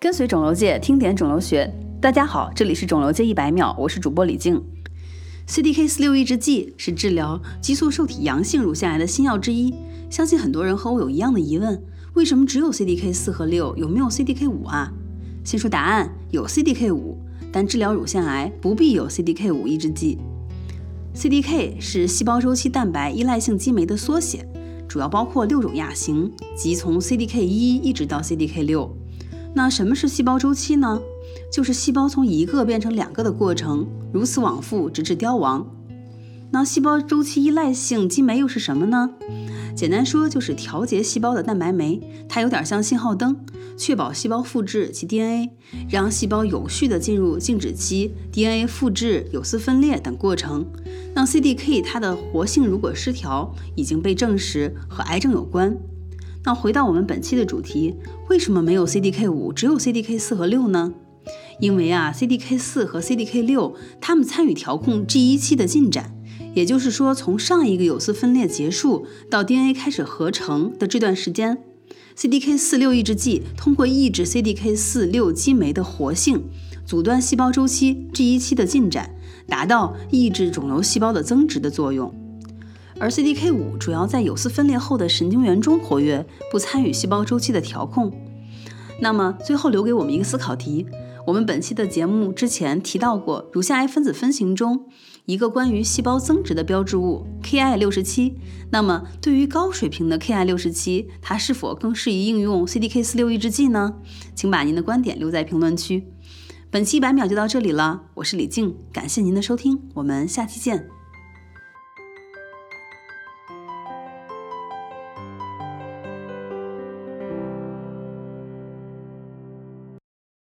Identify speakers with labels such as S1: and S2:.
S1: 跟随肿瘤界听点肿瘤学，大家好，这里是肿瘤界一百秒，我是主播李静。CDK 四六抑制剂是治疗激素受体阳性乳腺癌的新药之一，相信很多人和我有一样的疑问：为什么只有 CDK 四和六，有没有 CDK 五啊？先说答案，有 CDK 五，但治疗乳腺癌不必有 CDK 五抑制剂。CDK 是细胞周期蛋白依赖性激酶的缩写，主要包括六种亚型，即从 CDK 一一直到 CDK 六。那什么是细胞周期呢？就是细胞从一个变成两个的过程，如此往复，直至凋亡。那细胞周期依赖性激酶又是什么呢？简单说，就是调节细胞的蛋白酶，它有点像信号灯，确保细胞复制其 DNA，让细胞有序的进入静止期、DNA 复制、有丝分裂等过程。那 CDK 它的活性如果失调，已经被证实和癌症有关。那回到我们本期的主题，为什么没有 CDK 五，只有 CDK 四和六呢？因为啊，CDK 四和 CDK 六，它们参与调控 G 一期的进展，也就是说，从上一个有丝分裂结束到 DNA 开始合成的这段时间，CDK 四六抑制剂通过抑制 CDK 四六激酶的活性，阻断细胞周期 G 一期的进展，达到抑制肿瘤细胞的增殖的作用。而 CDK 五主要在有丝分裂后的神经元中活跃，不参与细胞周期的调控。那么最后留给我们一个思考题：我们本期的节目之前提到过，乳腺癌分子分型中一个关于细胞增殖的标志物 Ki 六十七。那么对于高水平的 Ki 六十七，它是否更适宜应用 CDK 四六抑制剂呢？请把您的观点留在评论区。本期一百秒就到这里了，我是李静，感谢您的收听，我们下期见。